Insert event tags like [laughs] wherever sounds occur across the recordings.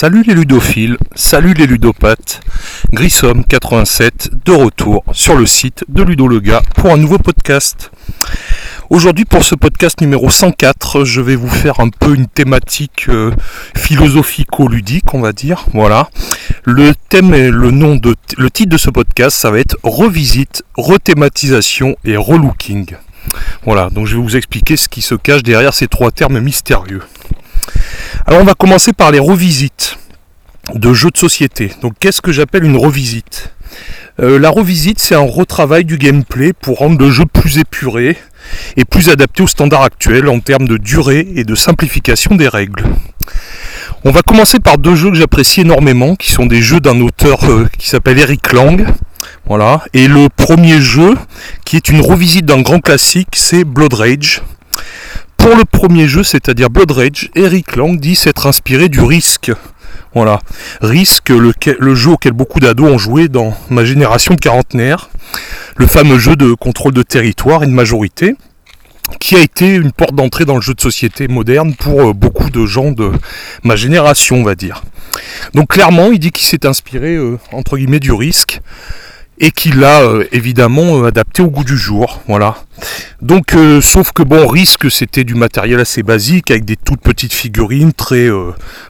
Salut les ludophiles, salut les ludopathes. Grissom 87 de retour sur le site de Ludo Lega pour un nouveau podcast. Aujourd'hui pour ce podcast numéro 104, je vais vous faire un peu une thématique euh, philosophico-ludique, on va dire. Voilà. Le thème et le nom de le titre de ce podcast, ça va être revisite, rethématisation et relooking. Voilà, donc je vais vous expliquer ce qui se cache derrière ces trois termes mystérieux. Alors on va commencer par les revisites de jeux de société. Donc qu'est-ce que j'appelle une revisite? Euh, La revisite c'est un retravail du gameplay pour rendre le jeu plus épuré et plus adapté aux standards actuels en termes de durée et de simplification des règles. On va commencer par deux jeux que j'apprécie énormément, qui sont des jeux d'un auteur euh, qui s'appelle Eric Lang. Voilà. Et le premier jeu, qui est une revisite d'un grand classique, c'est Blood Rage. Pour le premier jeu, c'est-à-dire Blood Rage, Eric Lang dit s'être inspiré du Risk. Voilà. Risk, le, le jeu auquel beaucoup d'ados ont joué dans ma génération de quarantenaires. Le fameux jeu de contrôle de territoire et de majorité qui a été une porte d'entrée dans le jeu de société moderne pour euh, beaucoup de gens de ma génération, on va dire. Donc clairement, il dit qu'il s'est inspiré, euh, entre guillemets, du risque et qu'il l'a euh, évidemment euh, adapté au goût du jour. Voilà. Donc, euh, sauf que bon, risque, c'était du matériel assez basique avec des toutes petites figurines très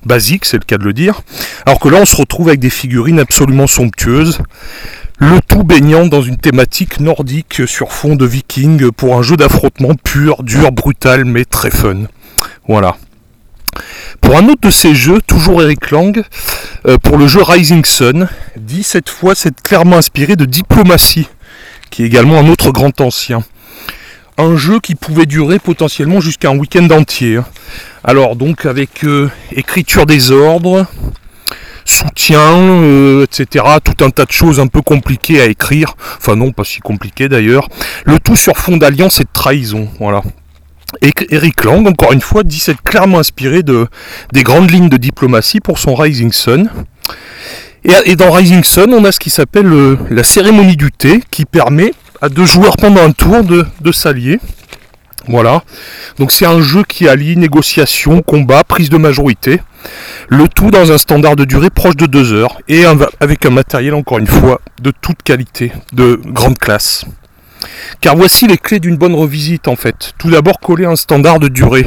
basiques, c'est le cas de le dire. Alors que là, on se retrouve avec des figurines absolument somptueuses. Le tout baignant dans une thématique nordique sur fond de viking pour un jeu d'affrontement pur, dur, brutal, mais très fun. Voilà. Pour un autre de ces jeux, toujours Eric Lang, euh, pour le jeu Rising Sun, dit cette fois s'être clairement inspiré de Diplomatie, qui est également un autre grand ancien. Un jeu qui pouvait durer potentiellement jusqu'à un week-end entier. Alors donc avec euh, écriture des ordres, soutien, euh, etc. Tout un tas de choses un peu compliquées à écrire. Enfin non, pas si compliquées d'ailleurs. Le tout sur fond d'alliance et de trahison. Voilà. Et Eric Lang, encore une fois, dit s'être clairement inspiré de, des grandes lignes de diplomatie pour son Rising Sun. Et, dans Rising Sun, on a ce qui s'appelle euh, la cérémonie du thé, qui permet à deux joueurs pendant un tour de, s'allier. Voilà. Donc c'est un jeu qui allie négociation, combat, prise de majorité. Le tout dans un standard de durée proche de 2 heures et avec un matériel encore une fois de toute qualité, de grande classe. Car voici les clés d'une bonne revisite en fait. Tout d'abord coller un standard de durée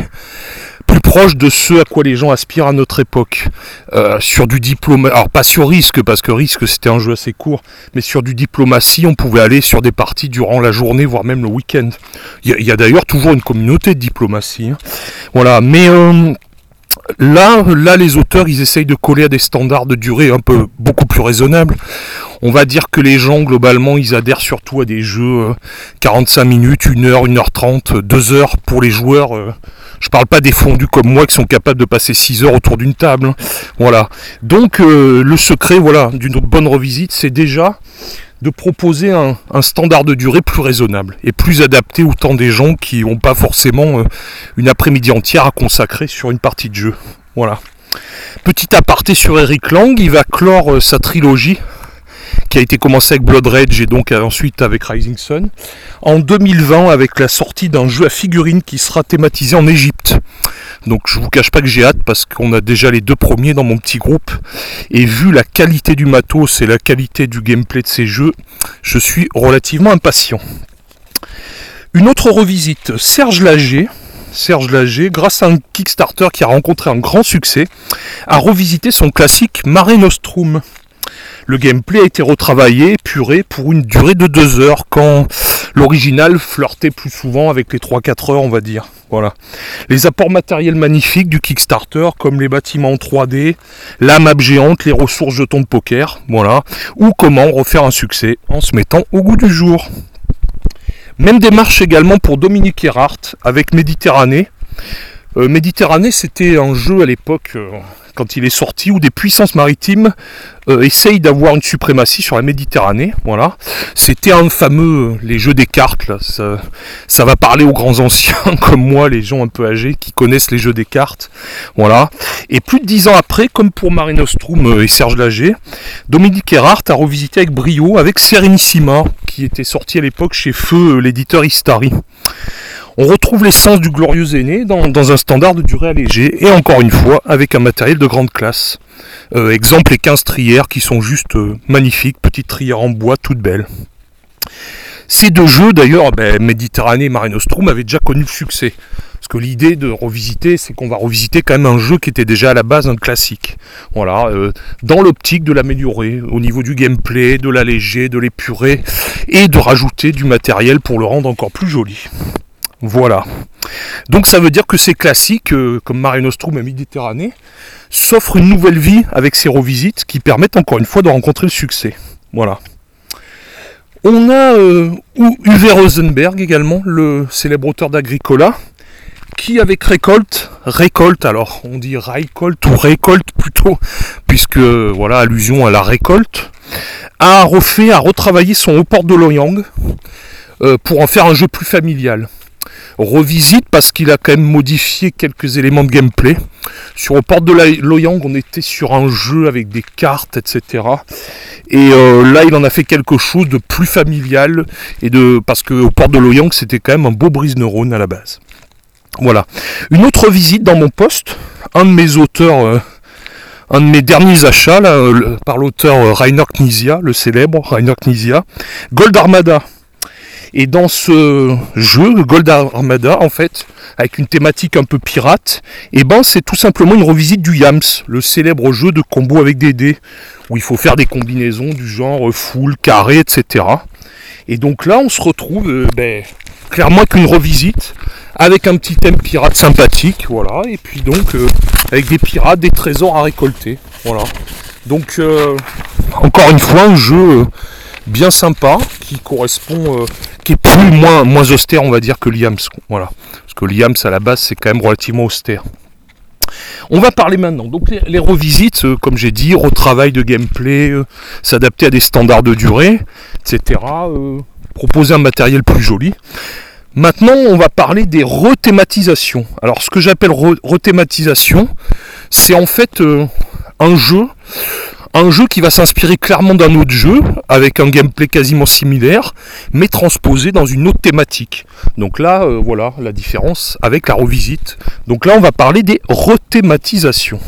plus proche de ce à quoi les gens aspirent à notre époque. Euh, sur du diplôme, alors pas sur risque parce que risque c'était un jeu assez court, mais sur du diplomatie on pouvait aller sur des parties durant la journée voire même le week-end. Il y a, d'ailleurs toujours une communauté de diplomatie. hein. Voilà, mais euh, Là, là, les auteurs, ils essayent de coller à des standards de durée un peu beaucoup plus raisonnables. On va dire que les gens, globalement, ils adhèrent surtout à des jeux euh, 45 minutes, 1 heure, 1 heure 30, 2 heures pour les joueurs. euh, je parle pas des fondus comme moi qui sont capables de passer 6 heures autour d'une table. hein. Voilà. Donc, euh, le secret, voilà, d'une bonne revisite, c'est déjà de proposer un, standard de durée plus raisonnable et plus adapté au temps des gens qui n'ont pas forcément euh, une après-midi entière à consacrer sur une partie de jeu. Voilà. Petit aparté sur Eric Lang, il va clore euh, sa trilogie qui a été commencée avec Blood Rage et donc ensuite avec Rising Sun en 2020 avec la sortie d'un jeu à figurines qui sera thématisé en Égypte. Donc je vous cache pas que j'ai hâte parce qu'on a déjà les deux premiers dans mon petit groupe et vu la qualité du matos et la qualité du gameplay de ces jeux, je suis relativement impatient. Une autre revisite, Serge Lager. Serge Lager, grâce à un Kickstarter qui a rencontré un grand succès, a revisité son classique Mare Nostrum. Le gameplay a été retravaillé, puré pour une durée de 2 heures, quand l'original flirtait plus souvent avec les 3-4 heures, on va dire. Voilà. Les apports matériels magnifiques du Kickstarter, comme les bâtiments en 3D, la map géante, les ressources jetons de poker, voilà. Ou comment refaire un succès en se mettant au goût du jour. Même démarche également pour Dominique Erhardt avec Méditerranée. Euh, Méditerranée, c'était un jeu à l'époque euh, quand il est sorti, où des puissances maritimes euh, essayent d'avoir une suprématie sur la Méditerranée. Voilà. C'était un fameux, les jeux des cartes, ça, ça, va parler aux grands anciens [laughs] comme moi, les gens un peu âgés qui connaissent les jeux des cartes. Voilà. Et plus de dix ans après, comme pour Marino Strum et Serge Lager, Dominique Erhardt a revisité avec brio avec Serenissima, qui était sorti à l'époque chez Feu, l'éditeur Istari. On retrouve l'essence du glorieux aîné dans, un standard de durée allégée et encore une fois avec un matériel de grande classe. Euh, exemple les 15 trières qui sont juste euh, magnifiques, petites trières en bois toutes belles. Ces deux jeux d'ailleurs, ben, Méditerranée et Marine Nostrum avaient déjà connu le succès. Parce que l'idée de revisiter, c'est qu'on va revisiter quand même un jeu qui était déjà à la base un classique. Voilà, euh, dans l'optique de l'améliorer au niveau du gameplay, de l'alléger, de l'épurer et de rajouter du matériel pour le rendre encore plus joli. Voilà. Donc ça veut dire que ces classiques, euh, comme Mare Nostrum et Méditerranée, s'offrent une nouvelle vie avec ces revisites qui permettent encore une fois de rencontrer le succès. Voilà. On a euh, Uwe Rosenberg également, le célèbre auteur d'Agricola, qui avec récolte, récolte alors on dit récolte ou récolte plutôt, puisque voilà, allusion à la récolte, a refait, a retravaillé son Haut Port de Loyang euh, pour en faire un jeu plus familial revisite parce qu'il a quand même modifié quelques éléments de gameplay. Sur port de Loyang, on était sur un jeu avec des cartes, etc. Et euh, là, il en a fait quelque chose de plus familial et de parce que au port de Loyang, c'était quand même un beau brise neurone à la base. Voilà. Une autre visite dans mon poste, un de mes auteurs. Euh, un de mes derniers achats par l'auteur Rainer Knizia, le célèbre Rainer Knizia, Gold Armada. Et dans ce jeu, Gold Armada, en fait, avec une thématique un peu pirate, et eh ben c'est tout simplement une revisite du Yams, le célèbre jeu de combo avec des dés, où il faut faire des combinaisons du genre full, carré, etc. Et donc là, on se retrouve euh, ben, clairement qu'une revisite, avec un petit thème pirate sympathique, voilà, et puis donc euh, avec des pirates, des trésors à récolter, voilà. Donc euh, encore une fois, un jeu bien sympa qui correspond, euh, qui est plus moins, moins austère on va dire que Liams. Voilà. Parce que Liams à la base c'est quand même relativement austère. On va parler maintenant. Donc les, revisites, euh, comme j'ai dit, retravail de gameplay, euh, s'adapter à des standards de durée, etc. proposer un matériel plus joli. Maintenant, on va parler des rethématisations. Alors, ce que j'appelle rethématisation, c'est en fait un jeu un jeu qui va s'inspirer clairement d'un autre jeu, avec un gameplay quasiment similaire, mais transposé dans une autre thématique. Donc là, euh, voilà la différence avec la revisite. Donc là, on va parler des rethématisations.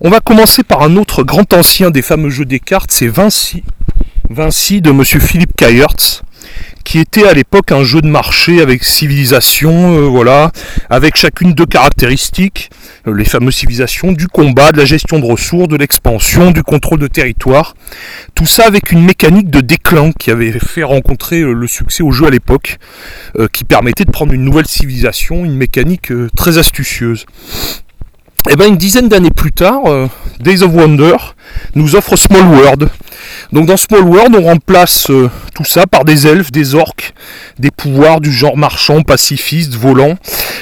On va commencer par un autre grand ancien des fameux jeux des cartes, c'est Vinci. Vinci de Monsieur Philippe Kayertz qui était à l'époque un jeu de marché avec civilisation, euh, voilà, avec chacune deux caractéristiques, euh, les fameuses civilisations, du combat, de la gestion de ressources, de l'expansion, du contrôle de territoire. Tout ça avec une mécanique de déclin qui avait fait rencontrer euh, le succès au jeu à l'époque, qui permettait de prendre une nouvelle civilisation, une mécanique très astucieuse. Et eh bien une dizaine d'années plus tard, Days of Wonder nous offre Small World, donc dans Small World, on remplace euh, tout ça par des elfes, des orques, des pouvoirs du genre marchand, pacifiste, volant.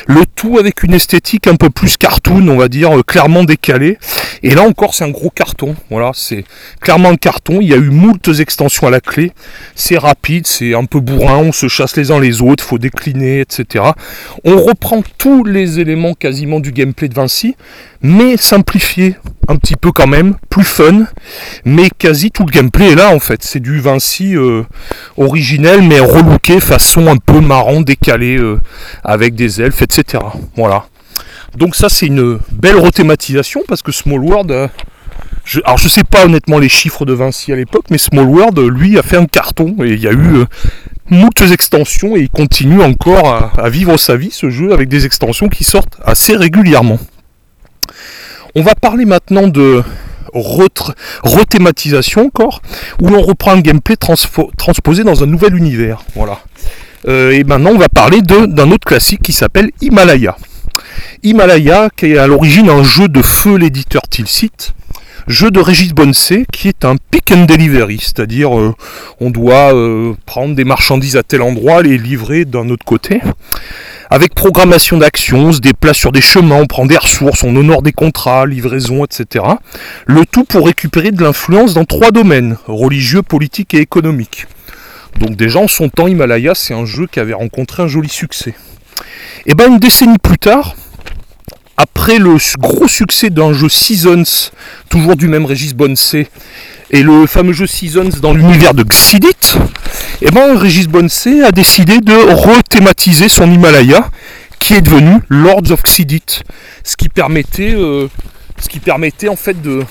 Le tout avec une esthétique un peu plus cartoon, on va dire, euh, clairement décalée. Et là encore, c'est un gros carton. Voilà, c'est clairement un carton. Il y a eu moultes extensions à la clé. C'est rapide, c'est un peu bourrin, on se chasse les uns les autres, faut décliner, etc. On reprend tous les éléments quasiment du gameplay de Vinci, mais simplifié un petit peu quand même, plus fun, mais quasi tout le gameplay est là en fait. C'est du Vinci euh, originel, mais relooké façon un peu marrant, décalé, euh, avec des elfes, etc. Voilà. Donc ça c'est une belle rethématisation parce que Small World, euh, je, alors je sais pas honnêtement les chiffres de Vinci à l'époque, mais Small World lui a fait un carton et il y a eu moultes extensions et il continue encore à vivre sa vie ce jeu avec des extensions qui sortent assez régulièrement. On va parler maintenant de rethématisation encore, où l'on reprend un gameplay transposé dans un nouvel univers. Voilà. Euh, et maintenant, on va parler d'un autre classique qui s'appelle Himalaya. Himalaya, qui est à l'origine un jeu de feu l'éditeur Tilsit, jeu de Régis Bonnecé, qui est un pick and delivery, c'est-à-dire euh, on doit euh, prendre des marchandises à tel endroit, les livrer d'un autre côté Avec programmation d'action, on se déplace sur des chemins, on prend des ressources, on honore des contrats, livraisons, etc. Le tout pour récupérer de l'influence dans trois domaines, religieux, politique et économique. Donc déjà en son temps, Himalaya, c'est un jeu qui avait rencontré un joli succès. Et bien une décennie plus tard, après le gros succès d'un jeu Seasons, toujours du même Régis Bonsé, et le fameux jeu Seasons dans l'univers de Xidit, et ben Régis Bonsé a décidé de rethématiser son Himalaya, qui est devenu Lords of Xidit, ce qui permettait, euh, ce qui permettait en fait de,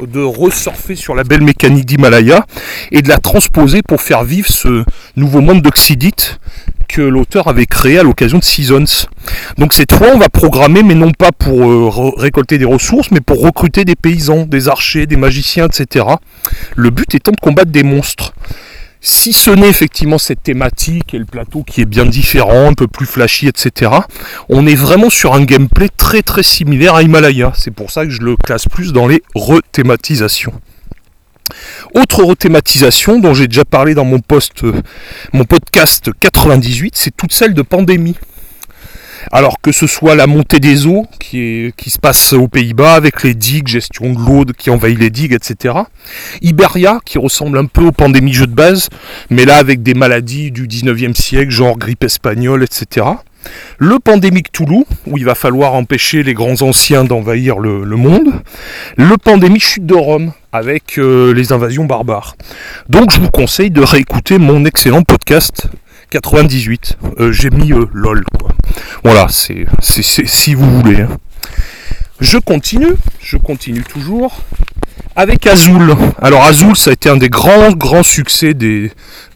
de resurfer sur la belle mécanique d'Himalaya et de la transposer pour faire vivre ce nouveau monde d'Oxydite que l'auteur avait créé à l'occasion de Seasons. Donc cette fois, on va programmer, mais non pas pour euh, récolter des ressources, mais pour recruter des paysans, des archers, des magiciens, etc. Le but étant de combattre des monstres. Si ce n'est effectivement cette thématique et le plateau qui est bien différent, un peu plus flashy, etc., on est vraiment sur un gameplay très très similaire à Himalaya. C'est pour ça que je le classe plus dans les rethématisations. Autre rethématisation dont j'ai déjà parlé dans mon, post, euh, mon podcast 98, c'est toute celle de pandémie. Alors que ce soit la montée des eaux qui, se passe aux Pays-Bas avec les digues, gestion de l'eau qui envahit les digues, etc. Iberia qui ressemble un peu aux pandémies jeux de base, mais là avec des maladies du 19e siècle, genre grippe espagnole, etc. Le pandémique Toulouse, où il va falloir empêcher les grands anciens d'envahir le, monde. Le pandémique chute de Rome, avec euh, les invasions barbares. Donc je vous conseille de réécouter mon excellent podcast 98. Euh, j'ai mis euh, LOL. Voilà, c'est si vous voulez. Hein. Je continue, je continue toujours avec Azul. Alors Azul, ça a été un des grands, grands succès des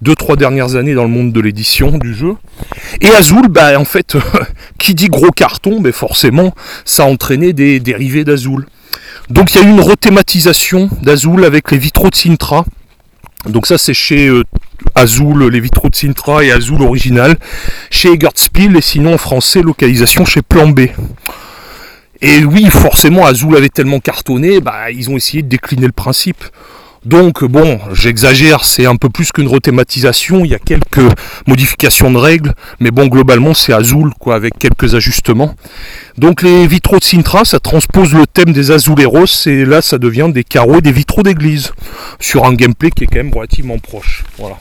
2-3 dernières années dans le monde de l'édition du jeu. Et Azul, bah, en fait, [laughs] qui dit gros carton, mais forcément, ça a entraîné des dérivés d'Azul. Donc il y a eu une rethématisation d'Azul avec les vitraux de Sintra. Donc ça c'est chez euh, Azul, les vitraux de Sintra et Azul original, chez Egertspiel et sinon en français localisation chez Plan B. Et oui, forcément, Azul avait tellement cartonné, bah, ils ont essayé de décliner le principe. Donc bon, j'exagère, c'est un peu plus qu'une rethématisation, il y a quelques modifications de règles, mais bon, globalement c'est Azul, quoi, avec quelques ajustements. Donc les vitraux de Sintra, ça transpose le thème des Azuleros, et là ça devient des carreaux et des vitraux d'église, sur un gameplay qui est quand même relativement proche. Voilà.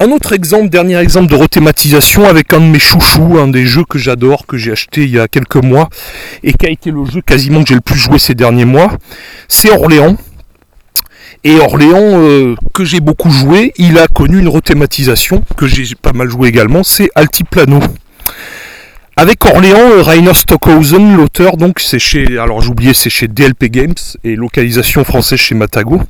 Un autre exemple, dernier exemple de rethématisation avec un de mes chouchous, un des jeux que j'adore, que j'ai acheté il y a quelques mois, et qui a été le jeu quasiment que j'ai le plus joué ces derniers mois, c'est Orléans. Et Orléans, euh, que j'ai beaucoup joué, il a connu une rethématisation, que j'ai pas mal joué également, c'est Altiplano. Avec Orléans, euh, Rainer Stockhausen, l'auteur, donc c'est chez, alors j'oubliais, c'est chez DLP Games et localisation française chez Matago.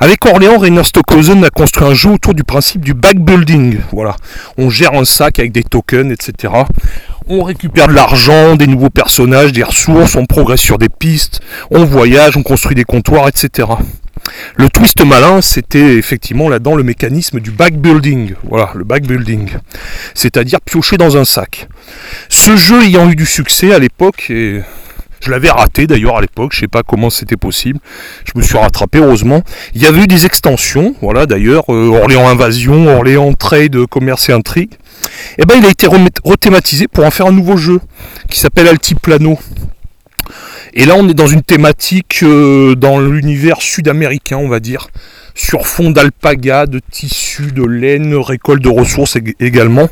Avec Orléans, Rainer Stockhausen a construit un jeu autour du principe du backbuilding. Voilà, on gère un sac avec des tokens, etc. On récupère de l'argent, des nouveaux personnages, des ressources, on progresse sur des pistes, on voyage, on construit des comptoirs, etc. Le twist malin, c'était effectivement là-dedans le mécanisme du backbuilding. Voilà, le backbuilding. C'est-à-dire piocher dans un sac. Ce jeu ayant eu du succès à l'époque, et je l'avais raté d'ailleurs à l'époque, je sais pas comment c'était possible. Je me suis rattrapé heureusement. Il y avait eu des extensions, voilà d'ailleurs, euh, Orléans Invasion, Orléans Trade, Commerce et Intrigue. Et eh ben il a été rethématisé pour en faire un nouveau jeu qui s'appelle Altiplano. Et là, on est dans une thématique euh, dans l'univers sud-américain, on va dire, sur fond d'alpaga, de tissu, de laine, récolte de ressources également.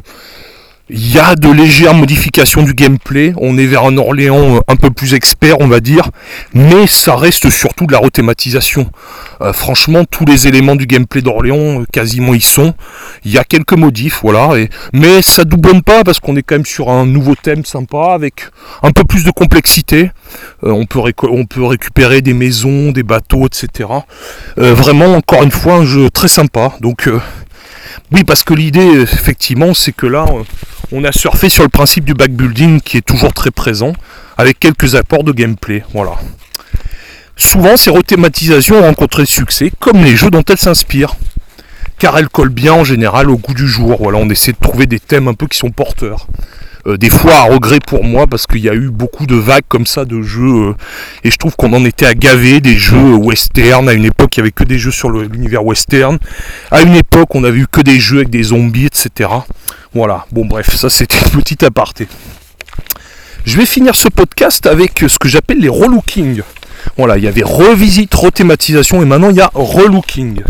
Il y a de légères modifications du gameplay, on est vers un Orléans euh, un peu plus expert on va dire, mais ça reste surtout de la rethématisation. Euh, franchement tous les éléments du gameplay d'Orléans euh, quasiment y sont. Il y a quelques modifs, voilà, mais ça doublonne pas parce qu'on est quand même sur un nouveau thème sympa avec un peu plus de complexité. on, peut on peut récupérer des maisons, des bateaux, etc. vraiment encore une fois un jeu très sympa. Donc oui parce que l'idée effectivement c'est que là on a surfé sur le principe du backbuilding qui est toujours très présent, avec quelques apports de gameplay. Voilà. Souvent, ces rethématisations ont rencontré succès, comme les jeux dont elles s'inspirent, car elles collent bien en général au goût du jour. Voilà, on essaie de trouver des thèmes un peu qui sont porteurs. Euh, des fois à regret pour moi parce qu'il y a eu beaucoup de vagues comme ça de jeux euh, et je trouve qu'on en était à gaver des jeux western à une époque il n'y avait que des jeux sur l'univers western à une époque on avait eu que des jeux avec des zombies etc Voilà, bon bref, ça c'était une petite aparté. Je vais finir ce podcast avec ce que j'appelle les relooking. Voilà, il y avait revisite, rethématisation et maintenant il y a relooking.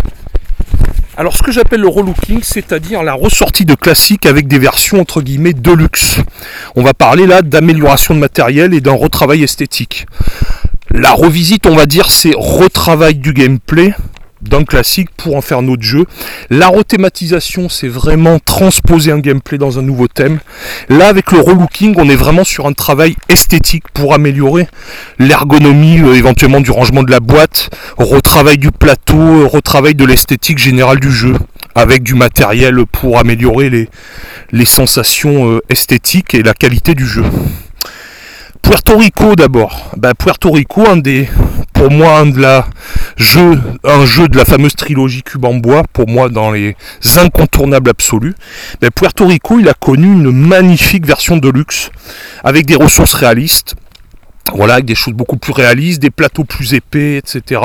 Alors ce que j'appelle le relooking, c'est-à-dire la ressortie de classique avec des versions entre guillemets de luxe. On va parler là d'amélioration de matériel et d'un retravail esthétique. La revisite, on va dire, c'est retravail du gameplay, d'un classique pour en faire notre jeu. La rethématisation, c'est vraiment transposer un gameplay dans un nouveau thème. Là, avec le relooking, on est vraiment sur un travail esthétique pour améliorer l'ergonomie, euh, éventuellement du rangement de la boîte, retravail du plateau, euh, retravail de l'esthétique générale du jeu, avec du matériel pour améliorer les, sensations euh, esthétiques et la qualité du jeu. Puerto Rico d'abord. Ben, Puerto Rico, un des, pour moi, un, jeu, de la fameuse trilogie Cube en bois, pour moi dans les incontournables absolus. Ben, Puerto Rico, il a connu une magnifique version de luxe avec des ressources réalistes. Voilà, avec des choses beaucoup plus réalistes, des plateaux plus épais, etc.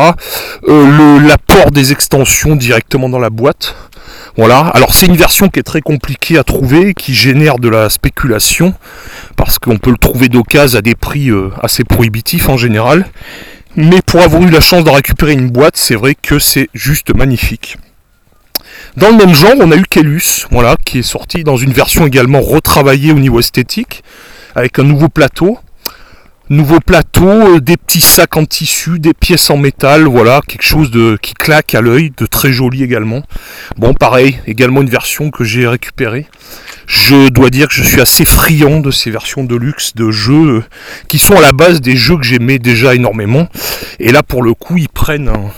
Euh, L'apport des extensions directement dans la boîte. Voilà, alors c'est une version qui est très compliquée à trouver, qui génère de la spéculation, parce qu'on peut le trouver d'occasion à des prix euh, assez prohibitifs en général. Mais pour avoir eu la chance de récupérer une boîte, c'est vrai que c'est juste magnifique. Dans le même genre, on a eu Kelus, voilà, qui est sorti dans une version également retravaillée au niveau esthétique, avec un nouveau plateau. Nouveau plateau, euh, des petits sacs en tissu, des pièces en métal, voilà, quelque chose de qui claque à l'œil, de très joli également. Bon, pareil, également une version que j'ai récupérée. Je dois dire que je suis assez friand de ces versions de luxe de jeux euh, qui sont à la base des jeux que j'aimais déjà énormément. Et là, pour le coup, ils prennent un,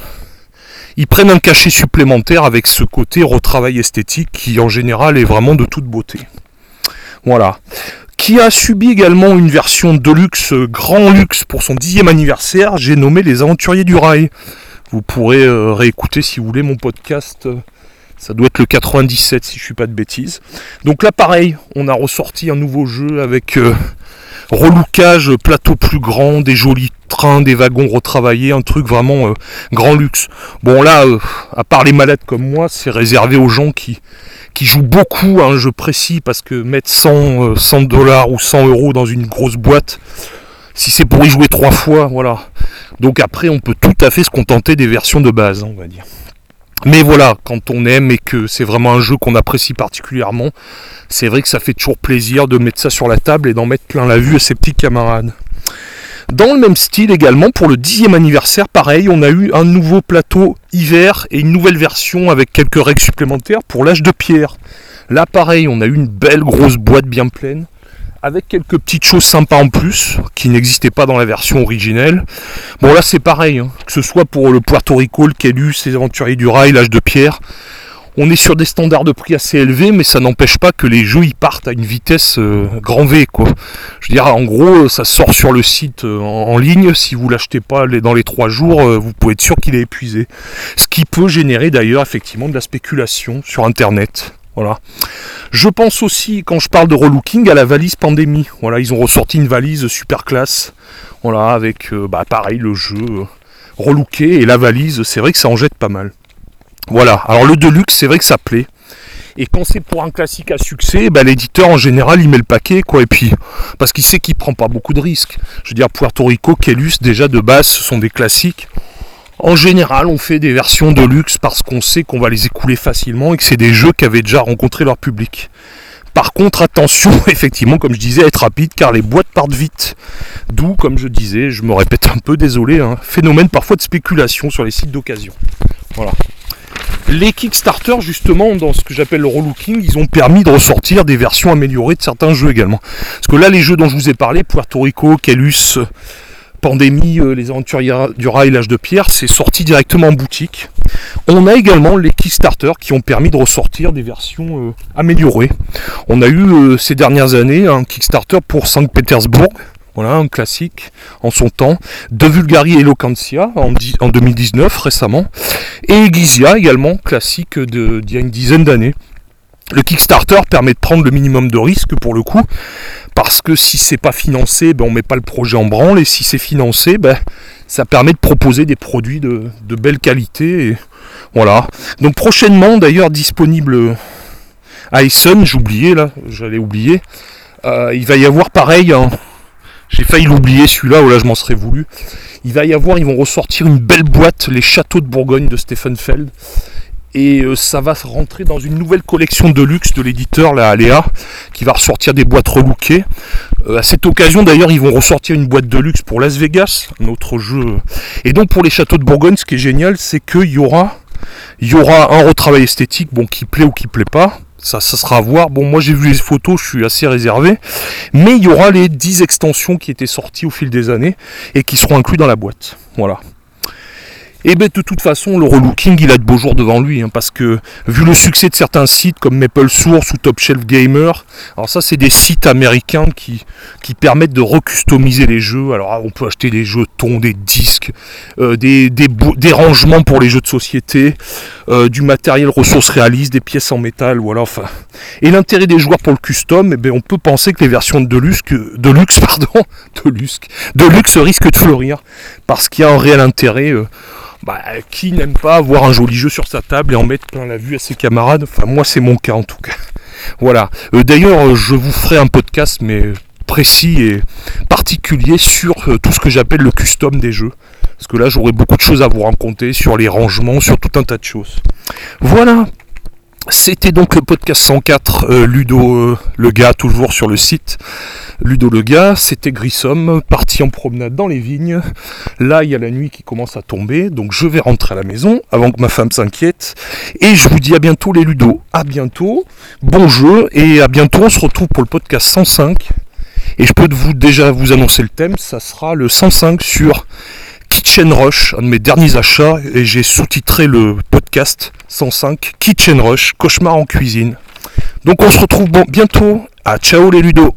ils prennent un cachet supplémentaire avec ce côté retravail esthétique qui en général est vraiment de toute beauté. Voilà qui a subi également une version de luxe, euh, grand luxe pour son dixième anniversaire. J'ai nommé Les Aventuriers du Rail. Vous pourrez euh, réécouter si vous voulez mon podcast. Ça doit être le 97 si je suis pas de bêtises. Donc là pareil, on a ressorti un nouveau jeu avec euh, relookage, plateau plus grand, des jolis des wagons retravaillés, un truc vraiment grand luxe. Bon là, à part les malades comme moi, c'est réservé aux gens qui, qui joue beaucoup à un jeu précis parce que mettre 100, 100 euh, dollars ou 100 euros dans une grosse boîte, si c'est pour y jouer trois fois, voilà. Donc après, on peut tout à fait se contenter des versions de base, hein, on va dire. Mais voilà, quand on aime et que c'est vraiment un jeu qu'on apprécie particulièrement, c'est vrai que ça fait toujours plaisir de mettre ça sur la table et d'en mettre plein la vue à ses petits camarades. Dans le même style également, pour le dixième anniversaire, pareil, on a eu un nouveau plateau hiver et une nouvelle version avec quelques règles supplémentaires pour l'âge de pierre. Là, pareil, on a eu une belle grosse boîte bien pleine avec quelques petites choses sympas en plus qui n'existaient pas dans la version originelle. Bon là c'est pareil, hein, que ce soit pour le Puerto Rico, le Calus, les aventuriers du rail, l'âge de pierre, on est sur des standards de prix assez élevés, mais ça n'empêche pas que les jeux ils partent à une vitesse euh, grand V. Je veux dire, en gros, ça sort sur le site euh, en, ligne. Si vous l'achetez pas dans les trois jours, euh, vous pouvez être sûr qu'il est épuisé. Ce qui peut générer d'ailleurs effectivement de la spéculation sur Internet. Voilà. Je pense aussi, quand je parle de relooking, à la valise pandémie. Voilà, ils ont ressorti une valise super classe. Voilà, avec bah, pareil le jeu relooké et la valise. C'est vrai que ça en jette pas mal. Voilà, alors le Deluxe, c'est vrai que ça plaît. Et quand c'est pour un classique à succès, bah, l'éditeur en général il met le paquet quoi. Et puis parce qu'il sait qu'il prend pas beaucoup de risques. Je veux dire Puerto Rico, Kelus déjà de base ce sont des classiques. En général on fait des versions de luxe parce qu'on sait qu'on va les écouler facilement et que c'est des jeux qui avaient déjà rencontré leur public. Par contre attention [laughs] effectivement comme je disais à être rapide car les boîtes partent vite. D'où comme je disais, je me répète un peu désolé, hein, phénomène parfois de spéculation sur les sites d'occasion. Voilà. Les Kickstarter, justement, dans ce que j'appelle le relooking, ils ont permis de ressortir des versions améliorées de certains jeux également. Parce que là, les jeux dont je vous ai parlé, Puerto Rico, Calus, Pandémie, euh, les aventuriers du rail, l'âge de pierre, c'est sorti directement en boutique. On a également les Kickstarter qui ont permis de ressortir des versions euh, améliorées. On a eu euh, ces dernières années un Kickstarter pour Saint-Pétersbourg, voilà, un classique en son temps. De Vulgari Eloquentia en, en 2019 récemment. Et Gizia également, classique d'il y a une dizaine d'années. Le Kickstarter permet de prendre le minimum de risque pour le coup, parce que si c'est pas financé, ben on met pas le projet en branle, et si c'est financé, ben ça permet de proposer des produits de, belle qualité. Voilà. Donc prochainement d'ailleurs disponible Ayson, j'oubliais là, j'allais oublier. Euh, il va y avoir pareil. J'ai failli l'oublier celui-là, ou là je m'en serais voulu. Il va y avoir, ils vont ressortir une belle boîte, les châteaux de Bourgogne de Stephen Feld. Et euh, ça va rentrer dans une nouvelle collection de luxe de l'éditeur, la Aléa, qui va ressortir des boîtes relookées. Euh, à cette occasion d'ailleurs, ils vont ressortir une boîte de luxe pour Las Vegas, un autre jeu. Et donc pour les châteaux de Bourgogne, ce qui est génial, c'est qu'il y aura, y aura un retravail esthétique, bon, qui plaît ou qui plaît pas. Ça, sera à voir. Bon, moi j'ai vu les photos, je suis assez réservé. Mais il y aura les 10 extensions qui étaient sorties au fil des années et qui seront inclus dans la boîte. Voilà. Et bien de toute façon, le relooking, il a de beaux jours devant lui, hein, parce que vu le succès de certains sites comme Maple Source ou Top Shelf Gamer, alors ça c'est des sites américains qui, permettent de recustomiser les jeux. Alors on peut acheter des jetons, des disques, euh, des, des, rangements pour les jeux de société, euh, du matériel ressources réalistes, des pièces en métal, voilà. Enfin. Et l'intérêt des joueurs pour le custom, eh bien, on peut penser que les versions de luxe, de luxe, [laughs] pardon, de luxe, de luxe risquent de fleurir, parce qu'il y a un réel intérêt. Euh, bah, qui n'aime pas avoir un joli jeu sur sa table et en mettre plein la vue à ses camarades? Enfin, moi, c'est mon cas en tout cas. [laughs] Voilà. Euh, d'ailleurs, euh, je vous ferai un podcast, mais précis et particulier sur euh, tout ce que j'appelle le custom des jeux. Parce que là, j'aurai beaucoup de choses à vous raconter sur les rangements, sur tout un tas de choses. Voilà. C'était donc le podcast 104, Ludo le gars, toujours sur le site. Ludo le gars, c'était Grissom, parti en promenade dans les vignes. Là, il y a la nuit qui commence à tomber, donc je vais rentrer à la maison avant que ma femme s'inquiète. Et je vous dis à bientôt les Ludo. À bientôt, bon jeu, et à bientôt, on se retrouve pour le podcast 105. Et je peux déjà vous annoncer le thème, ça sera le 105 sur Kitchen Rush, un de mes derniers achats, et j'ai sous-titré le podcast 105 Kitchen Rush, cauchemar en cuisine. Donc on se retrouve bientôt. À ciao les Ludo